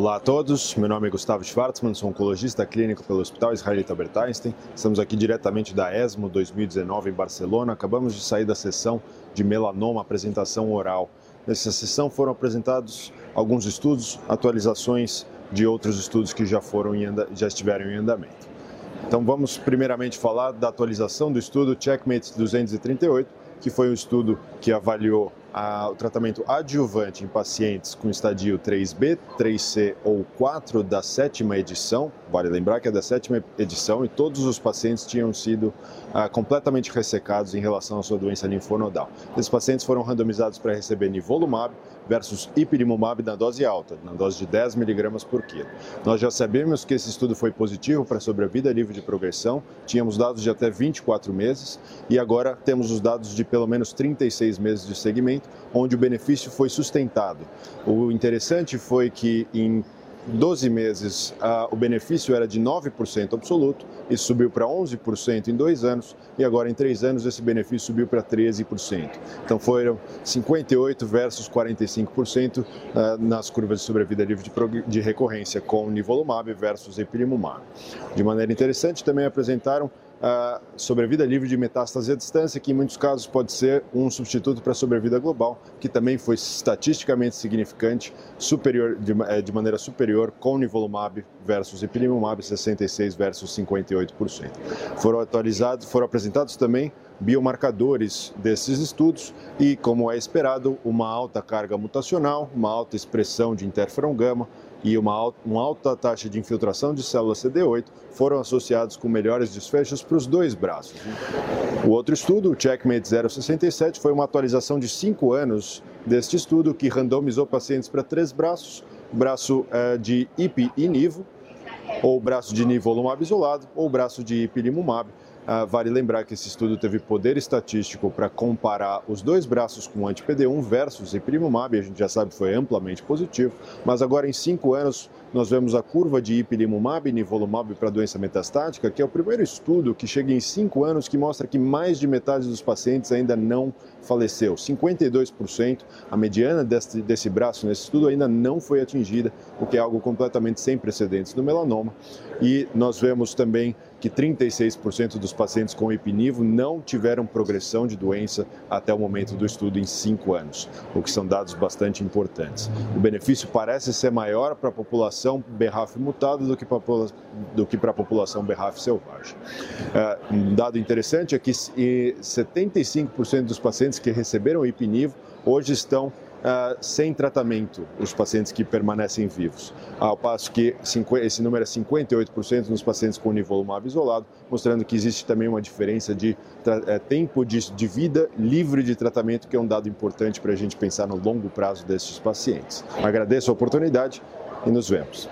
Olá a todos, meu nome é Gustavo Schwartzman, sou oncologista clínico pelo Hospital Israelita Albert Einstein. Estamos aqui diretamente da ESMO 2019 em Barcelona. Acabamos de sair da sessão de melanoma, apresentação oral. Nessa sessão foram apresentados alguns estudos, atualizações de outros estudos que já, foram já estiveram em andamento. Então vamos primeiramente falar da atualização do estudo Checkmate 238, que foi um estudo que avaliou a, o tratamento adjuvante em pacientes com estadio 3B, 3C ou 4 da sétima edição. Vale lembrar que é da sétima edição e todos os pacientes tinham sido ah, completamente ressecados em relação à sua doença linfonodal. Esses pacientes foram randomizados para receber nivolumab versus ipilimumab na dose alta, na dose de 10 mg por quilo. Nós já sabemos que esse estudo foi positivo para sobrevida livre de progressão, tínhamos dados de até 24 meses e agora temos os dados de pelo menos 36 meses de segmento onde o benefício foi sustentado. O interessante foi que em 12 meses o benefício era de 9% absoluto, isso subiu para 11% em dois anos, e agora em três anos esse benefício subiu para 13%. Então foram 58% versus 45% uh, nas curvas de sobrevida livre de, de recorrência com nivolumab versus ipilimumab. De maneira interessante, também apresentaram uh, sobrevida livre de metástase à distância, que em muitos casos pode ser um substituto para a sobrevida global, que também foi estatisticamente significante, superior, de, eh, de maneira superior com nivolumab versus ipilimumab, 66 versus 58%. Foram atualizados, foram apresentados também biomarcadores desses estudos e, como é esperado, uma alta carga mutacional, uma alta expressão de interferon gama, e uma, uma alta taxa de infiltração de células CD8 foram associados com melhores desfechos para os dois braços. O outro estudo, o Checkmate 067, foi uma atualização de cinco anos deste estudo que randomizou pacientes para três braços, braço uh, de IP e nivo, ou braço de nivolumab isolado, ou braço de ipilimumab, ah, vale lembrar que esse estudo teve poder estatístico para comparar os dois braços com anti-PD1 versus ipilimumab, a gente já sabe que foi amplamente positivo, mas agora em cinco anos nós vemos a curva de ipilimumab e nivolumab para doença metastática, que é o primeiro estudo que chega em cinco anos que mostra que mais de metade dos pacientes ainda não faleceu. 52%, a mediana desse, desse braço nesse estudo ainda não foi atingida, o que é algo completamente sem precedentes no melanoma. E nós vemos também que 36% dos pacientes com epinivo não tiveram progressão de doença até o momento do estudo em cinco anos, o que são dados bastante importantes. O benefício parece ser maior para a população BRAF mutada do que para a população BRAF selvagem. É, um dado interessante é que 75% dos pacientes que receberam epinivo hoje estão uh, sem tratamento os pacientes que permanecem vivos, ao passo que esse número é 58% nos pacientes com nivolumab isolado, mostrando que existe também uma diferença de uh, tempo de, de, vida livre de tratamento, que é um dado importante para a gente pensar no longo prazo desses pacientes. Agradeço a oportunidade e nos vemos.